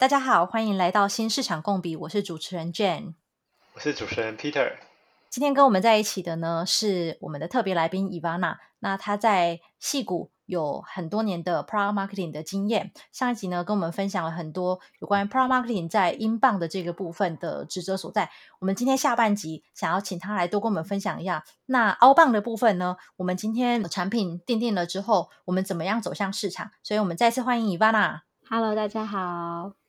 大家好，欢迎来到新市场共比，我是主持人 Jane，我是主持人 Peter。今天跟我们在一起的呢是我们的特别来宾 Ivana，那她在戏谷有很多年的 Product Marketing 的经验。上一集呢跟我们分享了很多有关于 Product Marketing 在 Inbound 的这个部分的职责所在。我们今天下半集想要请她来多跟我们分享一下。那 Outbound 的部分呢，我们今天产品奠定了之后，我们怎么样走向市场？所以我们再次欢迎 Ivana。Hello，大家好。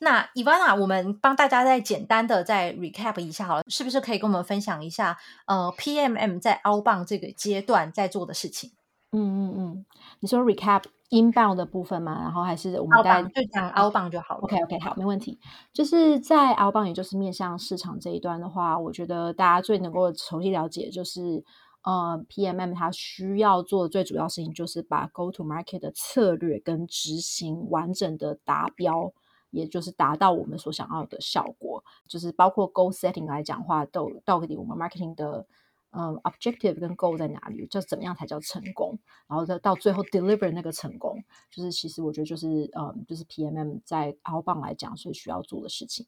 好，那 Ivana，我们帮大家再简单的再 recap 一下好了，是不是可以跟我们分享一下，呃，PMM 在 outbound 这个阶段在做的事情？嗯嗯嗯，你说 recap inbound 的部分吗？然后还是我们大家就讲 outbound 就好了。OK OK，好，没问题。就是在 outbound，也就是面向市场这一端的话，我觉得大家最能够熟悉了解就是，呃，PMM 它需要做的最主要事情就是把 go to market 的策略跟执行完整的达标。也就是达到我们所想要的效果，就是包括 goal setting 来讲话，到到底我们 marketing 的嗯 objective 跟 goal 在哪里，就怎么样才叫成功，然后再到最后 deliver 那个成功，就是其实我觉得就是嗯，就是 PMM 在 outbound 来讲所需要做的事情。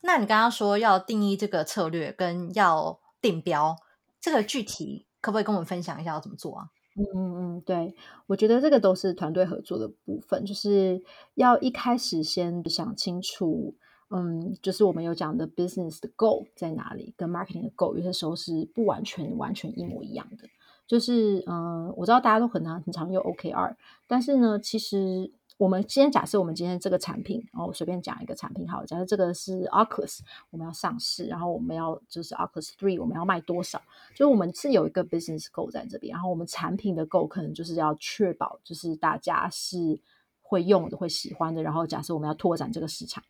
那你刚刚说要定义这个策略跟要定标，这个具体可不可以跟我们分享一下要怎么做啊？嗯嗯嗯，对，我觉得这个都是团队合作的部分，就是要一开始先想清楚，嗯，就是我们有讲的 business 的 goal 在哪里，跟 marketing 的 goal 有些时候是不完全完全一模一样的。就是嗯，我知道大家都很常很常用 OKR，但是呢，其实。我们先假设我们今天这个产品，然后我随便讲一个产品好，假设这个是 Oculus，我们要上市，然后我们要就是 Oculus Three，我们要卖多少？就是我们是有一个 business goal 在这边，然后我们产品的 goal 可能就是要确保就是大家是会用的、会喜欢的，然后假设我们要拓展这个市场。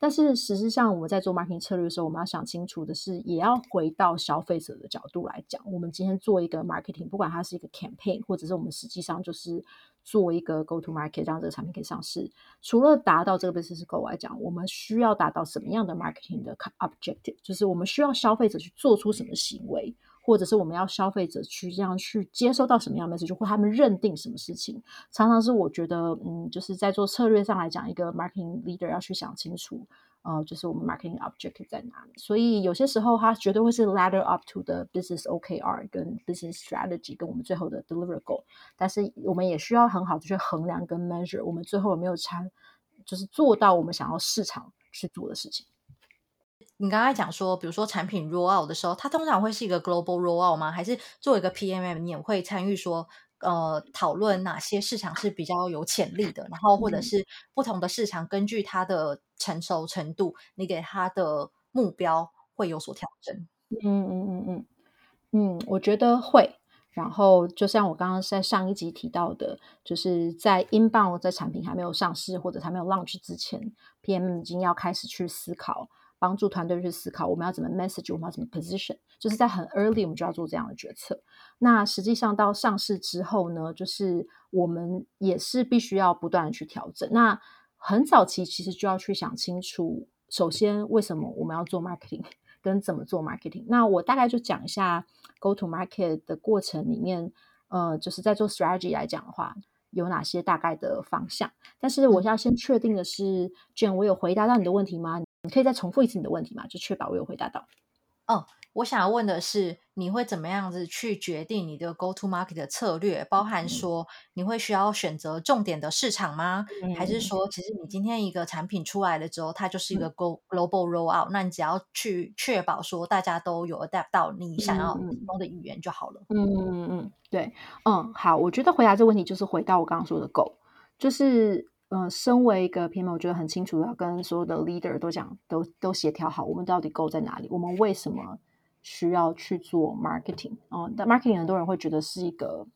但是实际上，我们在做 marketing 策略的时候，我们要想清楚的是，也要回到消费者的角度来讲。我们今天做一个 marketing，不管它是一个 campaign，或者是我们实际上就是做一个 go to market，让这个产品可以上市。除了达到这个 business goal 来讲，我们需要达到什么样的 marketing 的 objective？就是我们需要消费者去做出什么行为。或者是我们要消费者去这样去接收到什么样的 message，或他们认定什么事情，常常是我觉得，嗯，就是在做策略上来讲，一个 marketing leader 要去想清楚，呃，就是我们 marketing object 在哪里。所以有些时候，它绝对会是 ladder up to the business OKR 跟 business strategy 跟我们最后的 deliver goal。但是我们也需要很好的去衡量跟 measure，我们最后有没有参，就是做到我们想要市场去做的事情。你刚才讲说，比如说产品 roll out 的时候，它通常会是一个 global roll out 吗？还是作为一个 PMM，你也会参与说，呃，讨论哪些市场是比较有潜力的，然后或者是不同的市场根据它的成熟程度，你给它的目标会有所调整。嗯嗯嗯嗯嗯，我觉得会。然后就像我刚刚在上一集提到的，就是在 inbound 在产品还没有上市或者还没有 launch 之前，PM 已经要开始去思考。帮助团队去思考，我们要怎么 message，我们要怎么 position，就是在很 early 我们就要做这样的决策。那实际上到上市之后呢，就是我们也是必须要不断的去调整。那很早期其实就要去想清楚，首先为什么我们要做 marketing，跟怎么做 marketing。那我大概就讲一下 go to market 的过程里面，呃，就是在做 strategy 来讲的话，有哪些大概的方向。但是我要先确定的是，Jane，我有回答到你的问题吗？你可以再重复一次你的问题吗？就确保我有回答到。哦，我想要问的是，你会怎么样子去决定你的 go to market 的策略？包含说，你会需要选择重点的市场吗？嗯、还是说，其实你今天一个产品出来了之后，它就是一个 go global roll out，、嗯、那你只要去确保说大家都有 adapt 到你想要提供的语言就好了。嗯嗯嗯，对，嗯，好，我觉得回答这个问题就是回到我刚刚说的 go，就是。嗯、呃，身为一个 PM，我觉得很清楚，要跟所有的 leader 都讲，都都协调好，我们到底 go 在哪里？我们为什么需要去做 marketing？哦、但 marketing 很多人会觉得是一个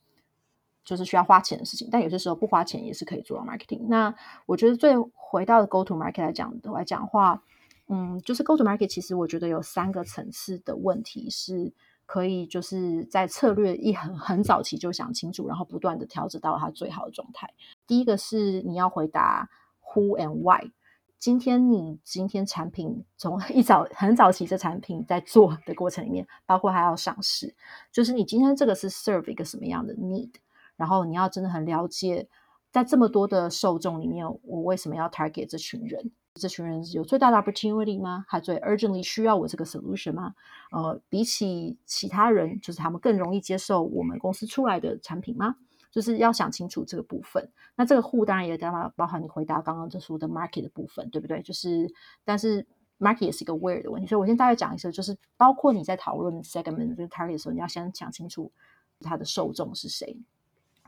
就是需要花钱的事情，但有些时候不花钱也是可以做到 marketing。那我觉得最回到的 go to market 来讲来讲话，嗯，就是 go to market，其实我觉得有三个层次的问题是。可以就是在策略一很很早期就想清楚，然后不断的调整到它最好的状态。第一个是你要回答 who and why。今天你今天产品从一早很早期这产品在做的过程里面，包括还要上市，就是你今天这个是 serve 一个什么样的 need，然后你要真的很了解在这么多的受众里面，我为什么要 target 这群人？这群人有最大的 opportunity 吗？还最 urgently 需要我这个 solution 吗？呃，比起其他人，就是他们更容易接受我们公司出来的产品吗？就是要想清楚这个部分。那这个 who 当然也当然包含你回答刚刚这说的 market 的部分，对不对？就是，但是 market 也是一个 where 的问题。所以我先大概讲一下，就是包括你在讨论 segment 这个 target 的时候，你要先想清楚它的受众是谁。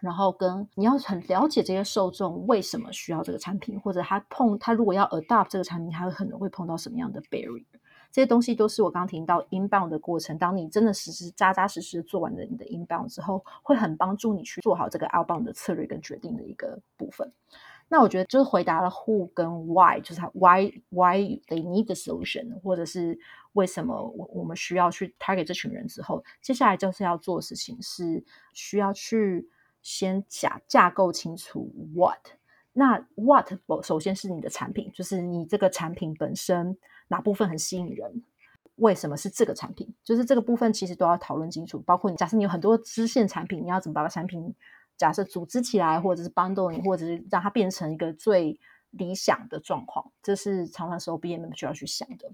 然后跟你要很了解这些受众为什么需要这个产品，或者他碰他如果要 adopt 这个产品，他可能会碰到什么样的 barrier？这些东西都是我刚刚提到 inbound 的过程。当你真的实实扎扎实实做完了你的 inbound 之后，会很帮助你去做好这个 outbound 的策略跟决定的一个部分。那我觉得就是回答了 who 跟 why，就是 why why they need the solution，或者是为什么我我们需要去 target 这群人之后，接下来就是要做的事情是需要去。先架架构清楚 what，那 what 首先是你的产品，就是你这个产品本身哪部分很吸引人，为什么是这个产品？就是这个部分其实都要讨论清楚。包括你假设你有很多支线产品，你要怎么把产品假设组织起来，或者是 bundling，或者是让它变成一个最理想的状况，这是常常时候 BM 需要去想的。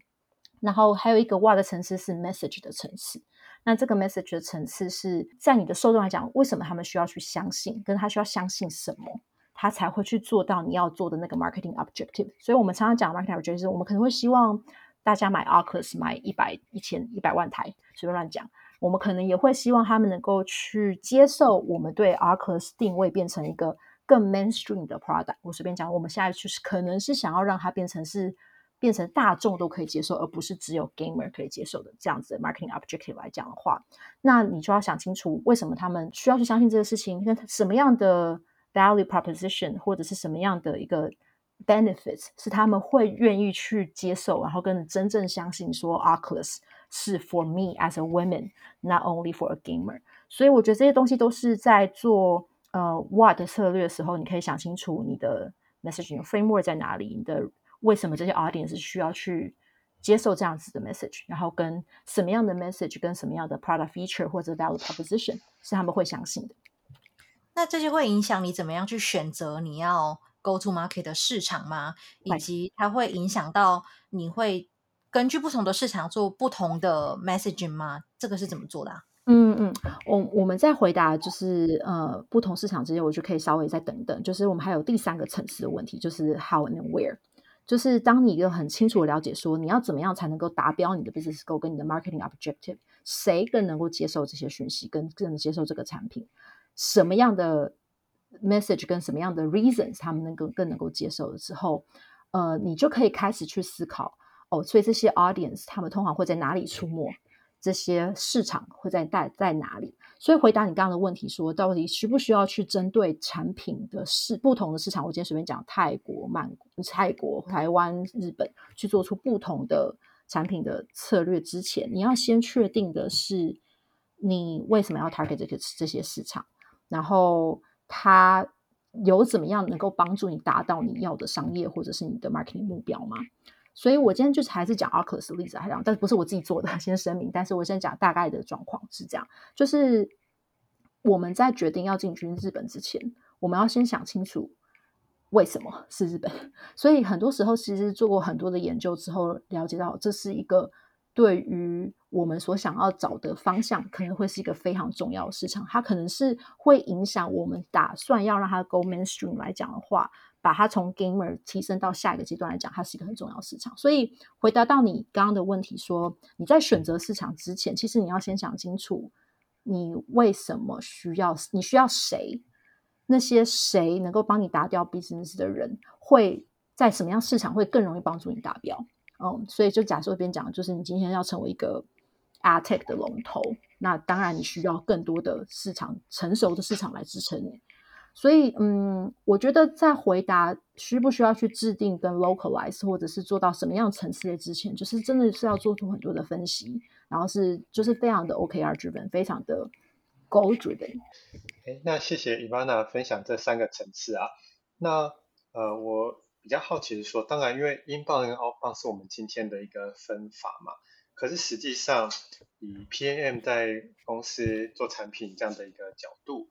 然后还有一个 what 的层次是 message 的层次。那这个 message 的层次是在你的受众来讲，为什么他们需要去相信？跟他需要相信什么，他才会去做到你要做的那个 marketing objective？所以，我们常常讲 marketing objective，是我们可能会希望大家买 Oculus 买一百、一千、一百万台，随便乱讲。我们可能也会希望他们能够去接受我们对 Oculus 定位变成一个更 mainstream 的 product。我随便讲，我们现在就是可能是想要让它变成是。变成大众都可以接受，而不是只有 gamer 可以接受的这样子 marketing objective 来讲的话，那你就要想清楚，为什么他们需要去相信这个事情？跟什么样的 value proposition 或者是什么样的一个 benefits 是他们会愿意去接受，然后跟真正相信说 Oculus 是 for me as a woman，not only for a gamer。所以我觉得这些东西都是在做呃 what 的策略的时候，你可以想清楚你的 messaging framework 在哪里，你的。为什么这些 audience 需要去接受这样子的 message？然后跟什么样的 message，跟什么样的 product feature 或者 value proposition 是他们会相信的？那这些会影响你怎么样去选择你要 go to market 的市场吗？以及它会影响到你会根据不同的市场做不同的 messaging 吗？这个是怎么做的啊？嗯嗯，我我们在回答就是呃不同市场之间，我就可以稍微再等等。就是我们还有第三个层次的问题，就是 how and where。就是当你一个很清楚的了解说你要怎么样才能够达标你的 business goal 跟你的 marketing objective，谁更能够接受这些讯息，跟更能接受这个产品，什么样的 message 跟什么样的 reasons 他们能够更能够接受的时候，呃，你就可以开始去思考哦，所以这些 audience 他们通常会在哪里出没？这些市场会在在在哪里？所以回答你刚刚的问题说，到底需不需要去针对产品的市不同的市场？我今天随便讲泰国、曼谷、泰国、台湾、日本，去做出不同的产品的策略之前，你要先确定的是你为什么要 target 这个这些市场，然后它有怎么样能够帮助你达到你要的商业或者是你的 marketing 目标吗？所以我今天就是还是讲 Oculus 的例子，还讲，但是不是我自己做的，先声明。但是我先讲大概的状况是这样，就是我们在决定要进军日本之前，我们要先想清楚为什么是日本。所以很多时候其实做过很多的研究之后，了解到这是一个对于我们所想要找的方向，可能会是一个非常重要的市场。它可能是会影响我们打算要让它 go mainstream 来讲的话。把它从 gamer 提升到下一个阶段来讲，它是一个很重要市场。所以回答到你刚刚的问题说，你在选择市场之前，其实你要先想清楚，你为什么需要，你需要谁？那些谁能够帮你达掉 business 的人，会在什么样市场会更容易帮助你达标？嗯，所以就假设这边讲，就是你今天要成为一个 attack 的龙头，那当然你需要更多的市场，成熟的市场来支撑你。所以，嗯，我觉得在回答需不需要去制定跟 localize，或者是做到什么样层次的之前，就是真的是要做出很多的分析，然后是就是非常的 OKR driven，非常的 goal driven。哎，那谢谢 Ivana 分享这三个层次啊。那呃，我比较好奇的说，当然因为英镑跟澳镑是我们今天的一个分法嘛，可是实际上以 PAM 在公司做产品这样的一个角度。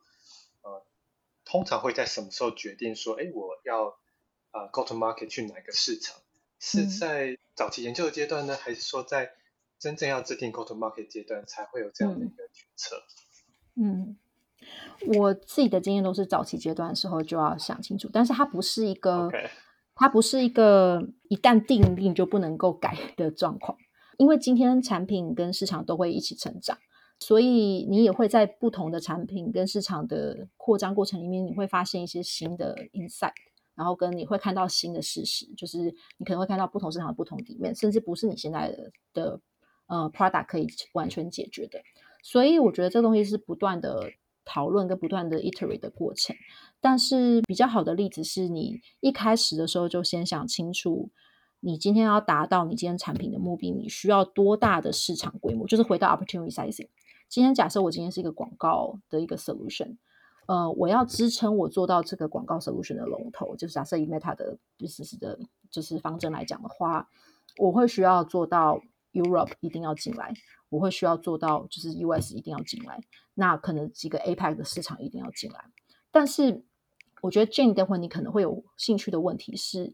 通常会在什么时候决定说，哎，我要啊、呃、go to market 去哪个市场？是在早期研究的阶段呢，还是说在真正要制定 go to market 阶段才会有这样的一个决策？嗯，我自己的经验都是早期阶段的时候就要想清楚，但是它不是一个.它不是一个一旦定定就不能够改的状况，因为今天产品跟市场都会一起成长，所以你也会在不同的产品跟市场的扩张过程里面，你会发现一些新的 insight。然后跟你会看到新的事实，就是你可能会看到不同市场的不同底面，甚至不是你现在的呃 product 可以完全解决的。所以我觉得这东西是不断的讨论跟不断的 iterate 的过程。但是比较好的例子是你一开始的时候就先想清楚，你今天要达到你今天产品的目的，你需要多大的市场规模？就是回到 opportunity sizing。今天假设我今天是一个广告的一个 solution。呃，我要支撑我做到这个广告 solution 的龙头，就是假设以 Meta 的 business 的，就是方针来讲的话，我会需要做到 Europe 一定要进来，我会需要做到就是 US 一定要进来，那可能几个 APAC 的市场一定要进来。但是我觉得 Jane 等会你可能会有兴趣的问题是。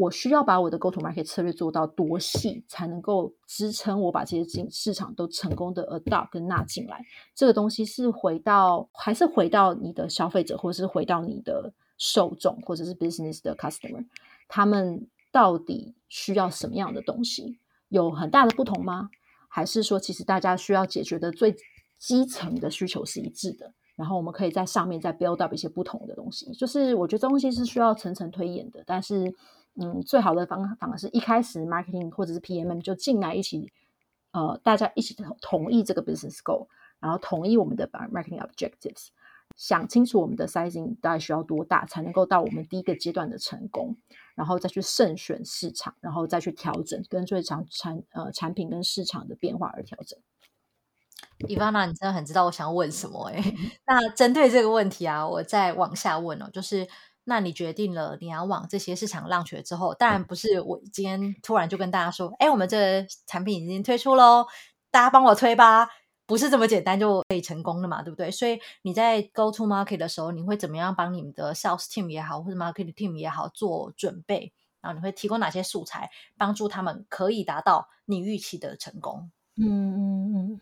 我需要把我的 go to market 策略做到多细，才能够支撑我把这些进市场都成功的 adopt 跟纳进来。这个东西是回到，还是回到你的消费者，或者是回到你的受众，或者是 business 的 customer，他们到底需要什么样的东西？有很大的不同吗？还是说，其实大家需要解决的最基层的需求是一致的？然后我们可以在上面再 build up 一些不同的东西。就是我觉得这东西是需要层层推演的，但是。嗯，最好的方法是一开始 marketing 或者是 PMM 就进来一起，呃，大家一起同意这个 business goal，然后同意我们的 marketing objectives，想清楚我们的 sizing 大概需要多大才能够到我们第一个阶段的成功，然后再去慎选市场，然后再去调整，跟最长产呃产品跟市场的变化而调整。伊凡娜你真的很知道我想要问什么哎、欸。那针对这个问题啊，我再往下问哦，就是。那你决定了你要往这些市场浪去之后，当然不是我今天突然就跟大家说，哎，我们这产品已经推出喽，大家帮我推吧，不是这么简单就可以成功的嘛，对不对？所以你在 go to market 的时候，你会怎么样帮你们的 sales team 也好，或者 market team 也好做准备？然后你会提供哪些素材，帮助他们可以达到你预期的成功？嗯嗯嗯，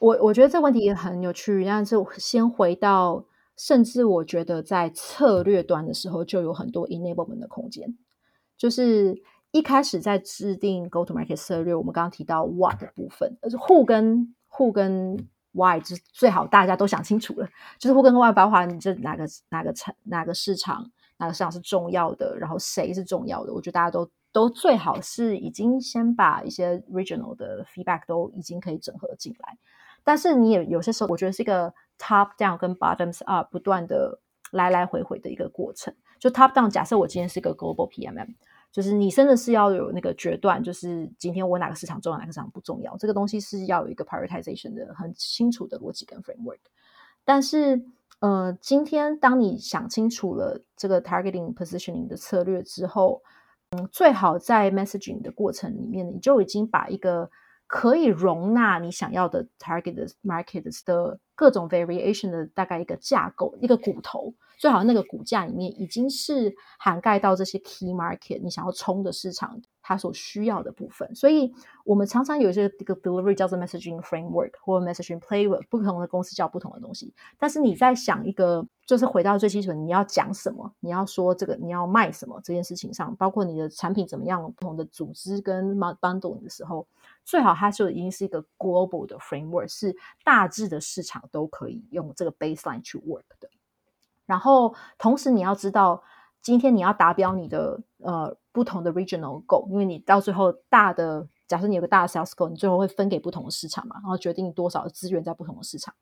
我我觉得这问题也很有趣，但是先回到。甚至我觉得在策略端的时候就有很多 enablement 的空间，就是一开始在制定 go to market 策略，我们刚刚提到 what 的部分，而是 who 跟 who 跟 why 就最好大家都想清楚了，就是 who 跟 why 包括你这哪个哪个产哪个市场哪个市场是重要的，然后谁是重要的，我觉得大家都都最好是已经先把一些 regional 的 feedback 都已经可以整合进来。但是你也有些时候，我觉得是一个 top down 跟 bottoms up 不断的来来回回的一个过程。就 top down，假设我今天是一个 global PMM，就是你真的是要有那个决断，就是今天我哪个市场重要，哪个市场不重要，这个东西是要有一个 prioritization 的很清楚的逻辑跟 framework。但是，呃，今天当你想清楚了这个 targeting positioning 的策略之后，嗯，最好在 messaging 的过程里面，你就已经把一个可以容纳你想要的 target market 的各种 variation 的大概一个架构，一个骨头，最好那个骨架里面已经是涵盖到这些 key market 你想要冲的市场它所需要的部分。所以我们常常有一些这个 delivery 叫做 messaging framework 或 messaging playbook，不同的公司叫不同的东西。但是你在想一个，就是回到最基础，你要讲什么，你要说这个，你要卖什么这件事情上，包括你的产品怎么样，不同的组织跟 bundle 的时候。最好它就已经是一个 global 的 framework，是大致的市场都可以用这个 baseline 去 work 的。然后同时你要知道，今天你要达标你的呃不同的 regional goal，因为你到最后大的，假设你有个大的 sales goal，你最后会分给不同的市场嘛，然后决定多少资源在不同的市场。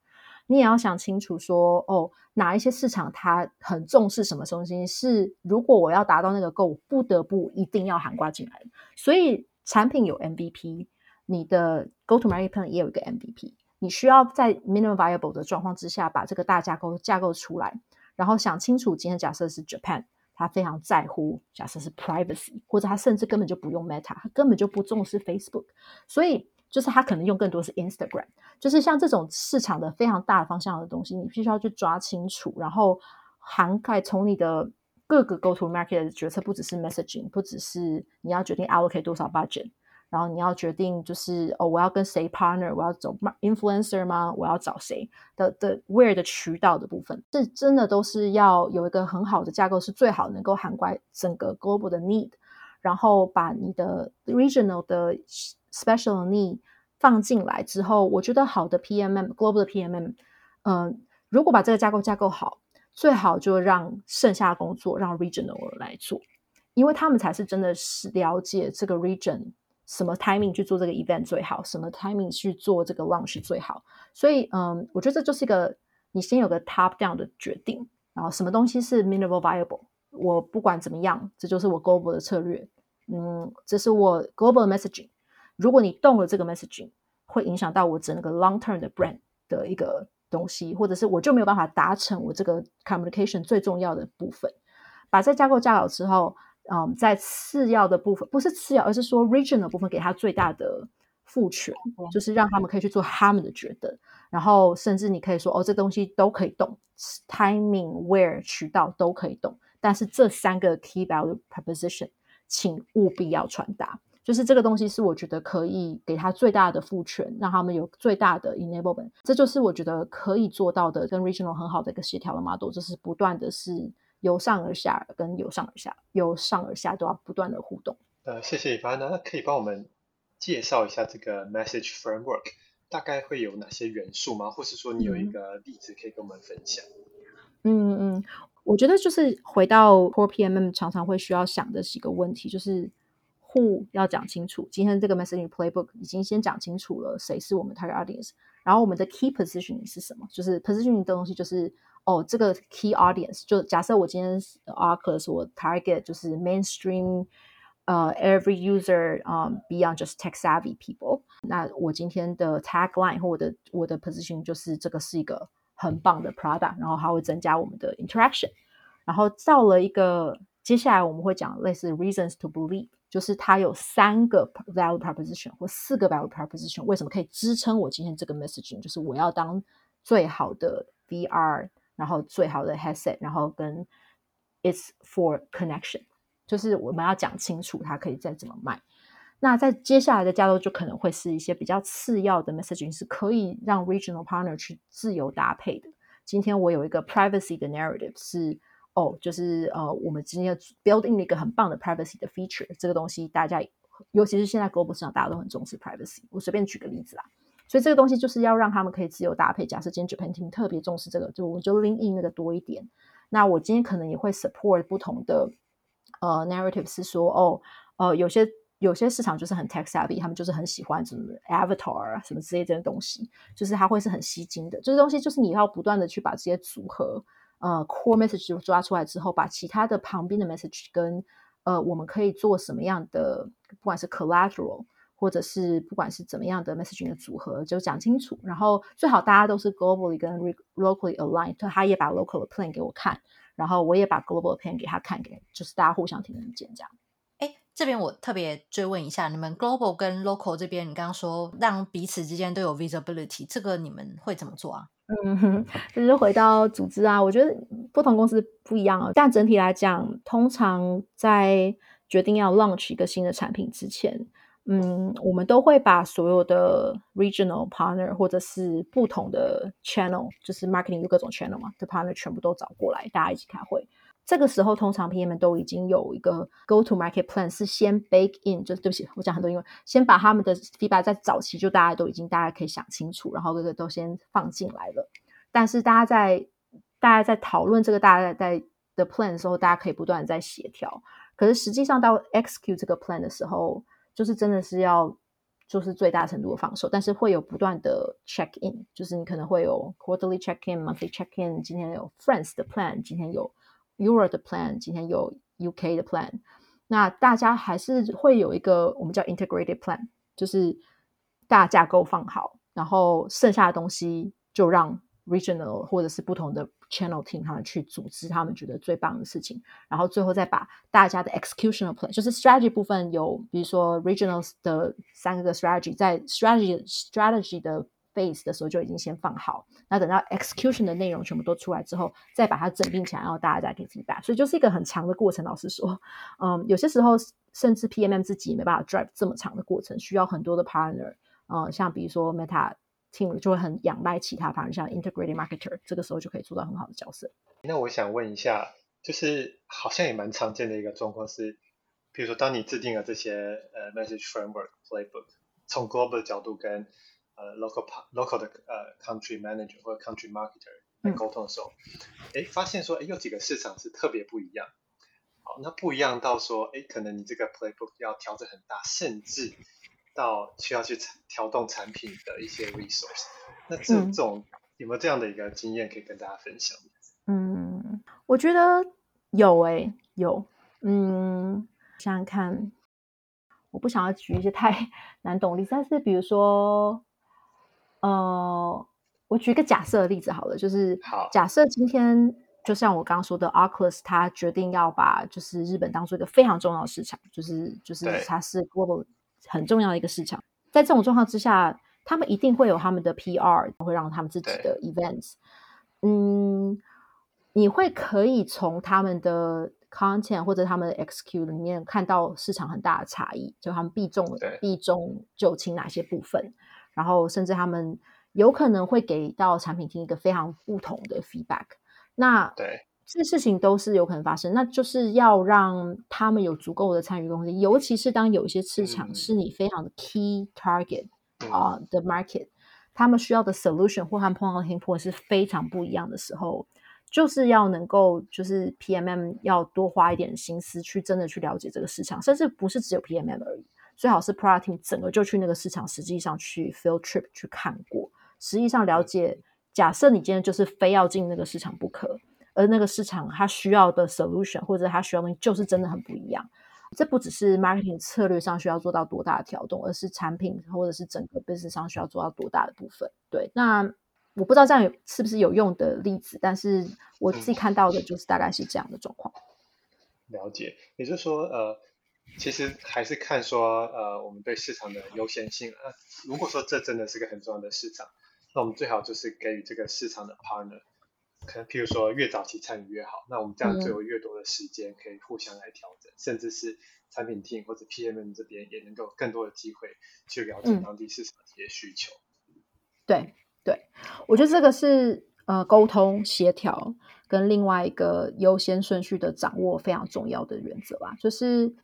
你也要想清楚说，哦，哪一些市场它很重视什么东西，是如果我要达到那个 goal，不得不一定要涵盖进来。所以产品有 MVP。你的 go to market plan 也有一个 MVP，你需要在 minimum viable 的状况之下把这个大架构架构出来，然后想清楚，今天假设是 Japan，他非常在乎，假设是 privacy，或者他甚至根本就不用 Meta，他根本就不重视 Facebook，所以就是他可能用更多是 Instagram，就是像这种市场的非常大的方向的东西，你必须要去抓清楚，然后涵盖从你的各个 go to market 的决策，不只是 messaging，不只是你要决定 allocate 多少 budget，然后你要决定就是哦，我要跟谁 partner，我要走 influencer 吗？我要找谁？的的 where 的渠道的部分，这真的都是要有一个很好的架构，是最好能够涵盖整个 global 的 need，然后把你的 regional 的 special need 放进来之后，我觉得好的 PMM global 的 PMM，嗯、如果把这个架构架构好，最好就让剩下的工作让 regional 来做，因为他们才是真的是了解这个 region 什么 timing 去做这个 event 最好，什么 timing 去做这个 launch 最好。所以，嗯，我觉得这就是一个你先有个 top down 的决定，然后什么东西是 minimal viable，我不管怎么样，这就是我 global 的策略，嗯，这是我 global messaging。如果你动了这个 messaging，会影响到我整个 long term 的 brand 的一个东西，或者是我就没有办法达成我这个 communication 最重要的部分。把这架构架好之后，嗯，在次要的部分，不是次要，而是说 regional 部分给他最大的赋权，就是让他们可以去做他们的决定。然后甚至你可以说，哦，这东西都可以动，timing、where、渠道都可以动，但是这三个 key value proposition，请务必要传达。就是这个东西是我觉得可以给他最大的赋权，让他们有最大的 enablement。这就是我觉得可以做到的，跟 regional 很好的一个协调的 model，就是不断的是由上而下，跟由上而下，由上而下都要不断的互动。呃，谢谢 Ivana，那可以帮我们介绍一下这个 message framework 大概会有哪些元素吗？或是说你有一个例子可以跟我们分享？嗯嗯，我觉得就是回到 core PMM 常常会需要想的是一个问题，就是。Who 要讲清楚，今天这个 messaging playbook 已经先讲清楚了，谁是我们 target audience，然后我们的 key positioning 是什么？就是 positioning 的东西，就是哦，这个 key audience，就假设我今天 Oculus 我 target 就是 mainstream，呃、every user，嗯、beyond just tech savvy people，那我今天的 tagline 或我的我的 position 就是这个是一个很棒的 product，然后它会增加我们的 interaction，然后造了一个接下来我们会讲类似 reasons to believe。就是它有三个 value proposition 或四个 value proposition，为什么可以支撑我今天这个 messaging？就是我要当最好的 VR，然后最好的 headset，然后跟 it's for connection，就是我们要讲清楚它可以再怎么卖。那在接下来的架构就可能会是一些比较次要的 messaging，是可以让 regional partner 去自由搭配的。今天我有一个 privacy 的 narrative 是。哦就是呃，我们今天 build in 了一个很棒的 privacy 的 feature，这个东西大家，尤其是现在 global 市场，大家都很重视 privacy。我随便举个例子啦，所以这个东西就是要让他们可以自由搭配。假设今天 Japan team 特别重视这个，就我就 link in 那个多一点。那我今天可能也会 support 不同的呃 narrative，是说哦，呃，有些有些市场就是很 tech savvy，他们就是很喜欢什么 avatar 啊，什么之类这些东西，就是它会是很吸睛的。这些东西就是你要不断的去把这些组合。呃，core message 抓出来之后，把其他的旁边的 message 跟呃，我们可以做什么样的，不管是 collateral 或者是不管是怎么样的 messaging 的组合，就讲清楚。然后最好大家都是 globally 跟 locally aligned，他也把 local 的 plan 给我看，然后我也把 global plan 给他看，给就是大家互相听意见这样。哎，这边我特别追问一下，你们 global 跟 local 这边，你刚刚说让彼此之间都有 visibility，这个你们会怎么做啊？嗯哼，就是回到组织啊，我觉得不同公司不一样啊。但整体来讲，通常在决定要 launch 一个新的产品之前，嗯，我们都会把所有的 regional partner 或者是不同的 channel，就是 marketing 有各种 channel 嘛的 partner 全部都找过来，大家一起开会。这个时候，通常 PM 都已经有一个 go to market plan，是先 bake in，就是对不起，我讲很多英文，先把他们的 feedback 在早期就大家都已经大家可以想清楚，然后这个都先放进来了。但是大家在大家在讨论这个大家在的 plan 的时候，大家可以不断在协调。可是实际上到 execute 这个 plan 的时候，就是真的是要就是最大程度的放手，但是会有不断的 check in，就是你可能会有 quarterly check in，monthly check in，今天有 France 的 plan，今天有。Europe 的 plan，今天有 UK 的 plan，那大家还是会有一个我们叫 integrated plan，就是大架构放好，然后剩下的东西就让 regional 或者是不同的 channel team 他们去组织他们觉得最棒的事情，然后最后再把大家的 executional plan，就是 strategy 部分有，比如说 regionals 的三个 strategy，在 strategy strategy 的 phase 的时候就已经先放好，那等到 execution 的内容全部都出来之后，再把它整并起来，然后大家再给 feedback。所以就是一个很长的过程。老实说，嗯，有些时候甚至 PMM 自己没办法 drive 这么长的过程，需要很多的 partner。嗯，像比如说 Meta team 就会很仰赖其他 partner，像 integrated marketer，这个时候就可以做到很好的角色。那我想问一下，就是好像也蛮常见的一个状况是，比如说当你制定了这些呃 message framework playbook，从 global 的角度跟呃，local local 的呃，country manager 或者 country marketer 来沟通的时候，哎、嗯，发现说，哎，有几个市场是特别不一样。好，那不一样到说，哎，可能你这个 playbook 要调整很大，甚至到需要去调动产品的一些 resource。那这、嗯、这种有没有这样的一个经验可以跟大家分享？嗯，我觉得有诶、欸，有。嗯，想想看，我不想要举一些太 难懂的例子，但是比如说。呃，我举一个假设的例子好了，就是假设今天就像我刚刚说的，Oculus 他决定要把就是日本当做一个非常重要的市场，就是就是它是 global 很重要的一个市场。在这种状况之下，他们一定会有他们的 PR，会让他们自己的 events。嗯，你会可以从他们的 content 或者他们的 execute 里面看到市场很大的差异，就他们避重避重就轻哪些部分。然后，甚至他们有可能会给到产品厅一个非常不同的 feedback。那对这些事情都是有可能发生，那就是要让他们有足够的参与空间。尤其是当有一些市场是你非常的 key target 啊的 market，他们需要的 solution 或他们碰到的 pain point 是非常不一样的时候，就是要能够就是 PMM 要多花一点心思去真的去了解这个市场，甚至不是只有 PMM 而已。最好是 product team 整个就去那个市场，实际上去 field trip 去看过，实际上了解。假设你今天就是非要进那个市场不可，而那个市场它需要的 solution 或者它需要的东西就是真的很不一样。这不只是 marketing 策略上需要做到多大的调动，而是产品或者是整个 business 上需要做到多大的部分。对，那我不知道这样有是不是有用的例子，但是我自己看到的就是大概是这样的状况。了解，也就是说，呃。其实还是看说，呃，我们对市场的优先性。呃，如果说这真的是个很重要的市场，那我们最好就是给予这个市场的 partner，可能譬如说越早期参与越好。那我们这样就有越多的时间可以互相来调整，嗯、甚至是产品 team 或者 PMM 这边也能够更多的机会去了解当地市场的一些需求。嗯、对对，我觉得这个是呃沟通协调跟另外一个优先顺序的掌握非常重要的原则吧，就是。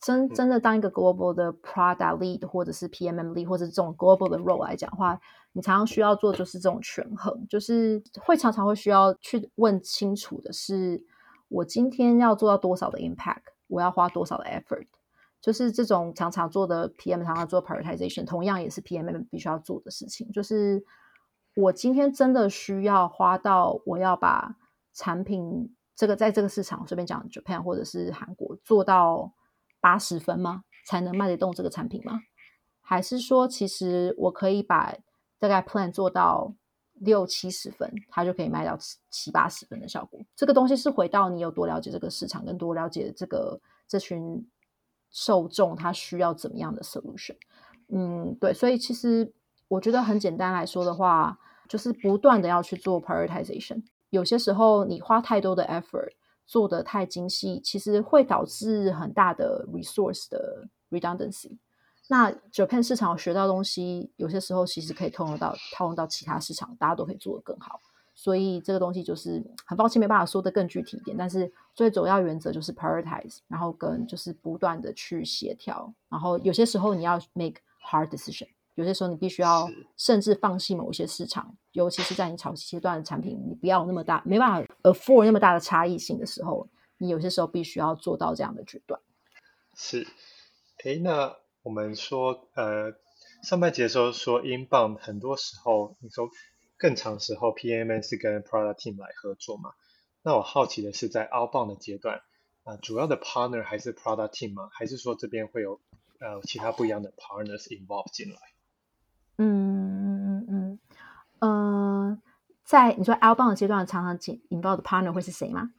真真的当一个 global 的 product lead 或者是 PMM lead 或者是这种 global 的 role 来讲的话，你常常需要做就是这种权衡，就是会常常会需要去问清楚的是，我今天要做到多少的 impact，我要花多少的 effort，就是这种常常做的 PM 常常做 prioritization，同样也是 PMM 必须要做的事情，就是我今天真的需要花到我要把产品这个在这个市场随便讲 Japan 或者是韩国做到。八十分吗？才能卖得动这个产品吗？还是说，其实我可以把大概 plan 做到六七十分，它就可以卖到七七八十分的效果？这个东西是回到你有多了解这个市场，跟多了解这个这群受众，他需要怎么样的 solution？嗯，对，所以其实我觉得很简单来说的话，就是不断的要去做 prioritization。有些时候你花太多的 effort。做的太精细，其实会导致很大的 resource 的 redundancy。那 Japan 市场学到的东西，有些时候其实可以通用到套用到其他市场，大家都可以做得更好。所以这个东西就是很抱歉没办法说得更具体一点，但是最主要原则就是 prioritize，然后跟就是不断的去协调，然后有些时候你要 make hard decision。有些时候你必须要甚至放弃某一些市场，尤其是在你早期阶段的产品，你不要那么大，没办法 afford 那么大的差异性的时候，你有些时候必须要做到这样的决断。是，诶，那我们说，呃，上半节的时候说 inbound，很多时候你说更长时候 PMM 是跟 product team 来合作嘛？那我好奇的是，在 outbound 的阶段，啊、呃，主要的 partner 还是 product team 吗？还是说这边会有呃其他不一样的 partners involved 进来？嗯嗯嗯嗯，呃，在你说 outbound 的阶段，常常引引爆的 partner 会是谁吗？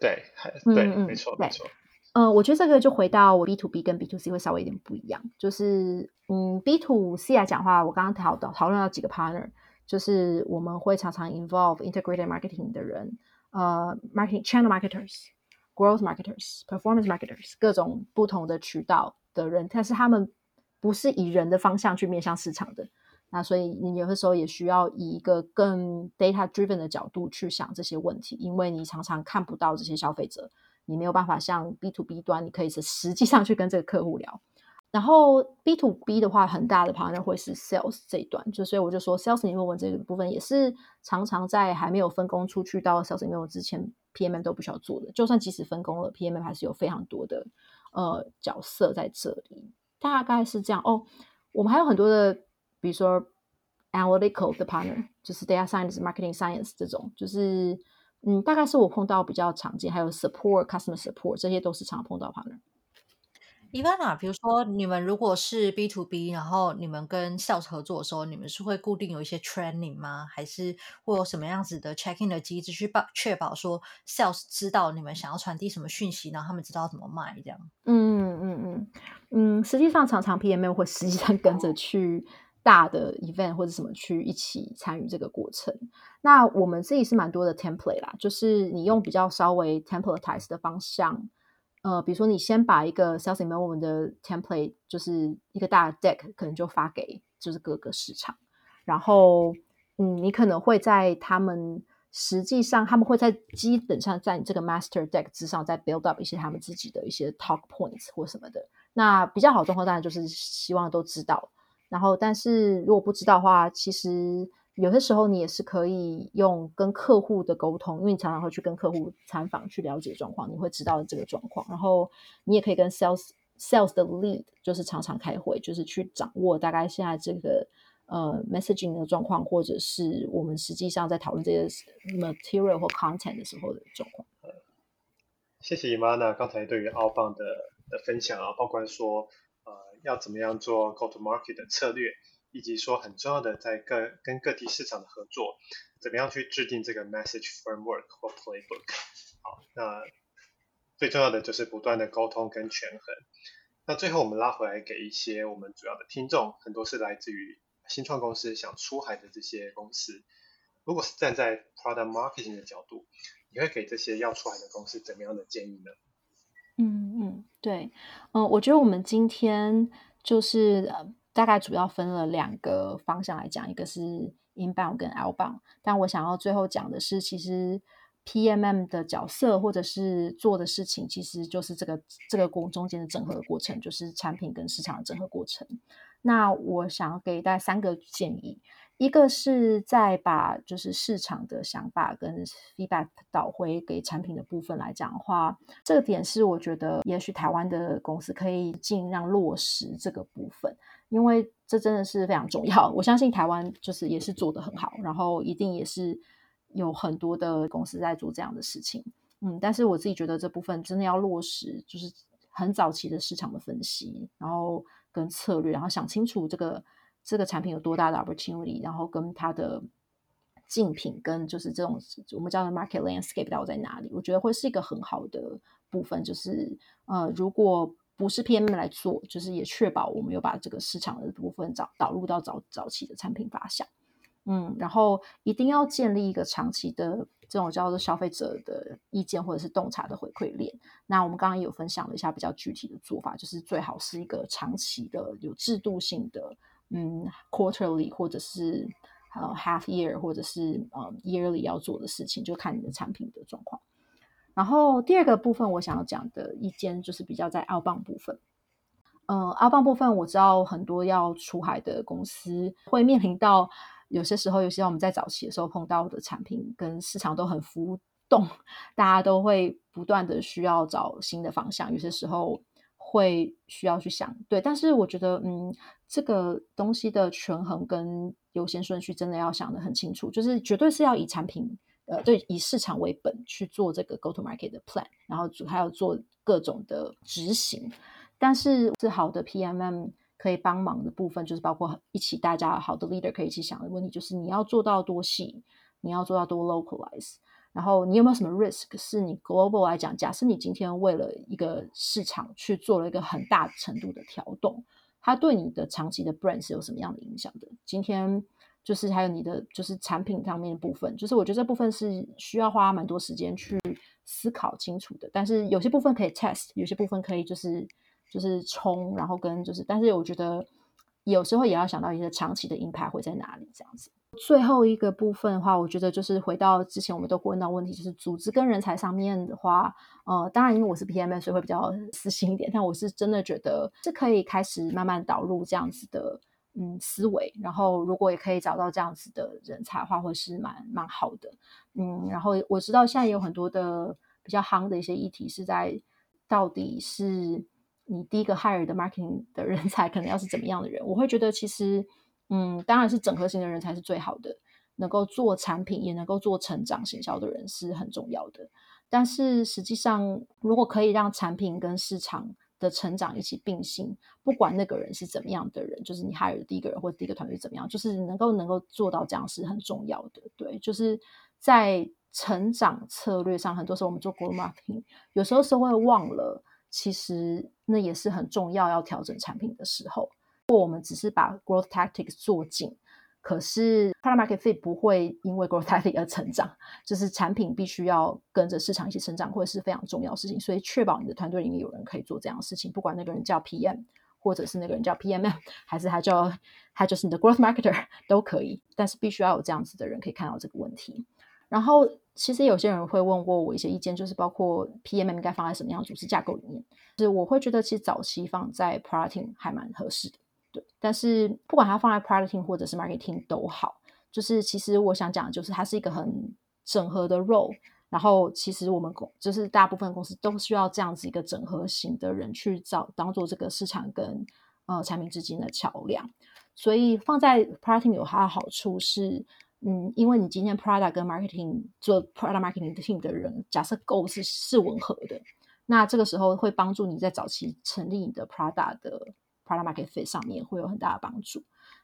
对，还对，没错，没错。嗯，我觉得这个就回到我 B to B 跟 B to C 会稍微有点不一样，就是嗯，B to C 来讲的话，我刚刚讨到讨论到几个 partner，就是我们会常常 involve integrated marketing 的人，呃，marketing channel marketers、growth marketers、performance marketers，各种不同的渠道的人，但是他们不是以人的方向去面向市场的，那所以你有的时候也需要以一个更 data driven 的角度去想这些问题，因为你常常看不到这些消费者。你没有办法像 B to B 端，你可以是实际上去跟这个客户聊。然后 B to B 的话，很大的旁人会是 Sales 这一段，就所以我就说 Sales 面文这个部分也是常常在还没有分工出去到 Sales 面文之前，PMM 都不需要做的。就算即使分工了，PMM 还是有非常多的呃角色在这里。大概是这样哦。我们还有很多的，比如说 Analytical 的 partner，就是 Data Science、Marketing Science 这种，就是。嗯，大概是我碰到比较常见，还有 support、customer support 这些都是常碰到 partner。Ivana，比如说你们如果是 B to B，然后你们跟 sales 合作的时候，你们是会固定有一些 training 吗？还是会有什么样子的 checking 的机制去保确保说 sales 知道你们想要传递什么讯息，然后他们知道怎么卖这样？嗯嗯嗯嗯，实际上常常 PMM 会实际上跟着去。大的 event 或者什么去一起参与这个过程，那我们自己是蛮多的 template 啦，就是你用比较稍微 templateize 的方向，呃，比如说你先把一个 sales enablement 的 template，就是一个大的 deck，可能就发给就是各个市场，然后嗯，你可能会在他们实际上他们会在基本上在你这个 master deck 之上再 build up 一些他们自己的一些 talk points 或什么的，那比较好的状况当然就是希望都知道。然后，但是如果不知道的话，其实有些时候你也是可以用跟客户的沟通，因为你常常会去跟客户参访去了解状况，你会知道这个状况。然后你也可以跟 sales sales 的 lead，就是常常开会，就是去掌握大概现在这个呃 messaging 的状况，或者是我们实际上在讨论这些 material 或 content 的时候的状况。谢谢 Ivana 刚才对于奥放的的分享啊，包括说。要怎么样做 go to market 的策略，以及说很重要的在各跟各地市场的合作，怎么样去制定这个 message framework 或 playbook。好，那最重要的就是不断的沟通跟权衡。那最后我们拉回来给一些我们主要的听众，很多是来自于新创公司想出海的这些公司。如果是站在 product marketing 的角度，你会给这些要出海的公司怎么样的建议呢？嗯嗯，对，嗯，我觉得我们今天就是呃，大概主要分了两个方向来讲，一个是 inbound 跟 outbound，但我想要最后讲的是，其实 PMM 的角色或者是做的事情，其实就是这个这个过中间的整合的过程，就是产品跟市场的整合过程。那我想要给大家三个建议。一个是在把就是市场的想法跟 feedback 导回给产品的部分来讲的话，这个点是我觉得也许台湾的公司可以尽量落实这个部分，因为这真的是非常重要。我相信台湾就是也是做得很好，然后一定也是有很多的公司在做这样的事情。嗯，但是我自己觉得这部分真的要落实，就是很早期的市场的分析，然后跟策略，然后想清楚这个。这个产品有多大的 opportunity，然后跟它的竞品跟就是这种我们叫的 market landscape 到在哪里？我觉得会是一个很好的部分。就是呃，如果不是 PM 来做，就是也确保我们有把这个市场的部分导导入到早早期的产品发想。嗯，然后一定要建立一个长期的这种叫做消费者的意见或者是洞察的回馈链。那我们刚刚也有分享了一下比较具体的做法，就是最好是一个长期的有制度性的。嗯，quarterly 或者是呃 half year 或者是呃 yearly 要做的事情，就看你的产品的状况。然后第二个部分，我想要讲的一间就是比较在 outbound 部分。呃，outbound 部分我知道很多要出海的公司会面临到有些时候，尤其我们在早期的时候碰到的产品跟市场都很浮动，大家都会不断的需要找新的方向，有些时候。会需要去想，对，但是我觉得，嗯，这个东西的权衡跟优先顺序真的要想得很清楚，就是绝对是要以产品，呃，对，以市场为本去做这个 go to market 的 plan，然后还要做各种的执行。但是，是好的 PMM 可以帮忙的部分，就是包括一起大家好的 leader 可以一起想的问题，就是你要做到多细，你要做到多 localize。然后你有没有什么 risk 是你 global 来讲，假设你今天为了一个市场去做了一个很大程度的调动，它对你的长期的 brand 是有什么样的影响的？今天就是还有你的就是产品上面的部分，就是我觉得这部分是需要花蛮多时间去思考清楚的。但是有些部分可以 test，有些部分可以就是就是冲，然后跟就是，但是我觉得有时候也要想到一些长期的 impact 会在哪里这样子。最后一个部分的话，我觉得就是回到之前我们都问到问题，就是组织跟人才上面的话，呃，当然因为我是 PM，所以会比较 私心一点，但我是真的觉得是可以开始慢慢导入这样子的嗯思维，然后如果也可以找到这样子的人才的话，会是蛮蛮好的，嗯，然后我知道现在有很多的比较夯的一些议题是在到底是你第一个 hire 的 marketing 的人才可能要是怎么样的人，我会觉得其实。嗯，当然是整合型的人才是最好的，能够做产品也能够做成长行销的人是很重要的。但是实际上，如果可以让产品跟市场的成长一起并行，不管那个人是怎么样的人，就是你 hire 的第一个人或第一个团队怎么样，就是能够能够做到这样是很重要的。对，就是在成长策略上，很多时候我们做 g r o w marketing，有时候是会忘了，其实那也是很重要要调整产品的时候。如果我们只是把 growth tactics 做紧，可是 product market fit 不会因为 growth tactics 而成长，就是产品必须要跟着市场一起成长，或者是非常重要的事情。所以确保你的团队里面有人可以做这样的事情，不管那个人叫 PM，或者是那个人叫 PMM，还是他叫他就是你的 growth marketer 都可以，但是必须要有这样子的人可以看到这个问题。然后其实有些人会问过我一些意见，就是包括 PMM 应该放在什么样组织架构里面，就是我会觉得其实早期放在 product team 还蛮合适的。但是不管它放在 product team 或者是 marketing 都好，就是其实我想讲的就是它是一个很整合的 role。然后其实我们公就是大部分公司都需要这样子一个整合型的人去找当做这个市场跟呃产品之间的桥梁。所以放在 product team 有它的好处是，嗯，因为你今天 product 跟 marketing 做 product marketing team 的人，假设 GO 是是吻合的，那这个时候会帮助你在早期成立你的 product 的。Product market fit 上面会有很大的帮助。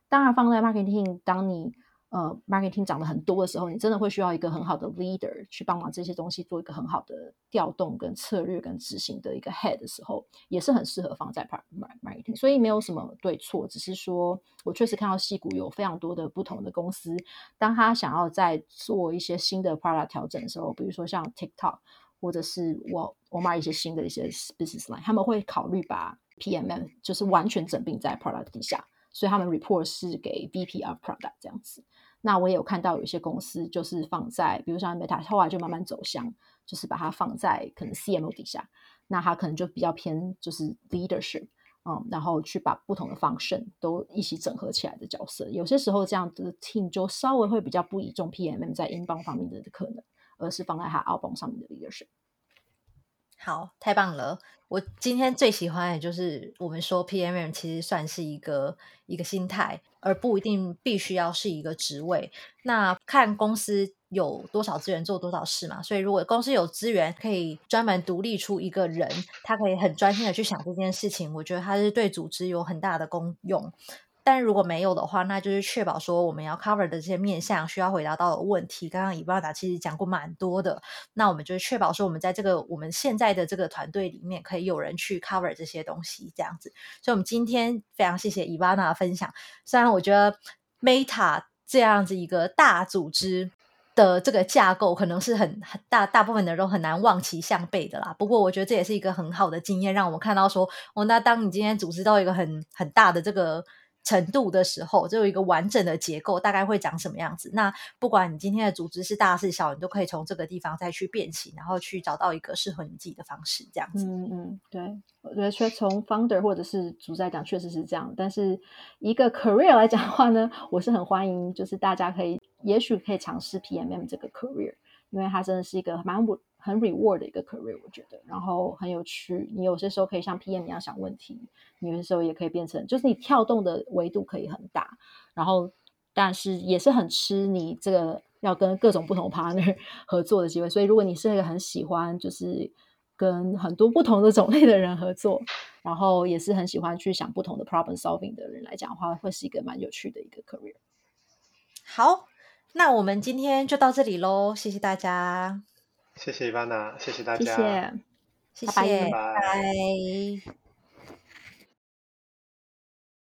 当然，放在 marketing，当你呃 marketing 涨得很多的时候，你真的会需要一个很好的 leader 去帮忙这些东西做一个很好的调动、跟策略、跟执行的一个 head 的时候，也是很适合放在 product marketing。所以没有什么对错，只是说我确实看到戏股有非常多的不同的公司，当他想要在做一些新的 product 调整的时候，比如说像 TikTok 或者是我我买一些新的一些 business line，他们会考虑把 PMM 就是完全整并在 product 底下，所以他们 report 是给 VP of product 这样子。那我也有看到有一些公司就是放在，比如像 Meta，后来就慢慢走向，就是把它放在可能 CMO 底下，那它可能就比较偏就是 leadership，嗯，然后去把不同的 function 都一起整合起来的角色。有些时候这样的 team 就稍微会比较不倚重 PMM 在 inbound 方面的可能，而是放在它 outbound 上面的 leadership。好，太棒了！我今天最喜欢的就是我们说 PMM 其实算是一个一个心态，而不一定必须要是一个职位。那看公司有多少资源做多少事嘛。所以如果公司有资源，可以专门独立出一个人，他可以很专心的去想这件事情。我觉得他是对组织有很大的功用。但如果没有的话，那就是确保说我们要 cover 的这些面向需要回答到的问题。刚刚伊巴达其实讲过蛮多的，那我们就是确保说我们在这个我们现在的这个团队里面，可以有人去 cover 这些东西，这样子。所以，我们今天非常谢谢 Ivana 的分享。虽然我觉得 Meta 这样子一个大组织的这个架构，可能是很很大大部分的人都很难望其项背的啦。不过，我觉得这也是一个很好的经验，让我们看到说，哦，那当你今天组织到一个很很大的这个。程度的时候，就有一个完整的结构，大概会长什么样子？那不管你今天的组织是大是小，你都可以从这个地方再去变形，然后去找到一个适合你自己的方式，这样子。嗯嗯，对，我觉得说从 founder 或者是组织来讲，确实是这样。但是一个 career 来讲的话呢，我是很欢迎，就是大家可以，也许可以尝试 PMM 这个 career，因为它真的是一个蛮。很 reward 的一个 career，我觉得，然后很有趣。你有些时候可以像 PM 一样想问题，你有些时候也可以变成，就是你跳动的维度可以很大。然后，但是也是很吃你这个要跟各种不同 partner 合作的机会。所以，如果你是一个很喜欢就是跟很多不同的种类的人合作，然后也是很喜欢去想不同的 problem solving 的人来讲的话，会是一个蛮有趣的一个 career。好。那我们今天就到这里喽，谢谢大家，谢谢伊万娜，谢谢大家，谢谢，谢谢，拜拜。拜拜。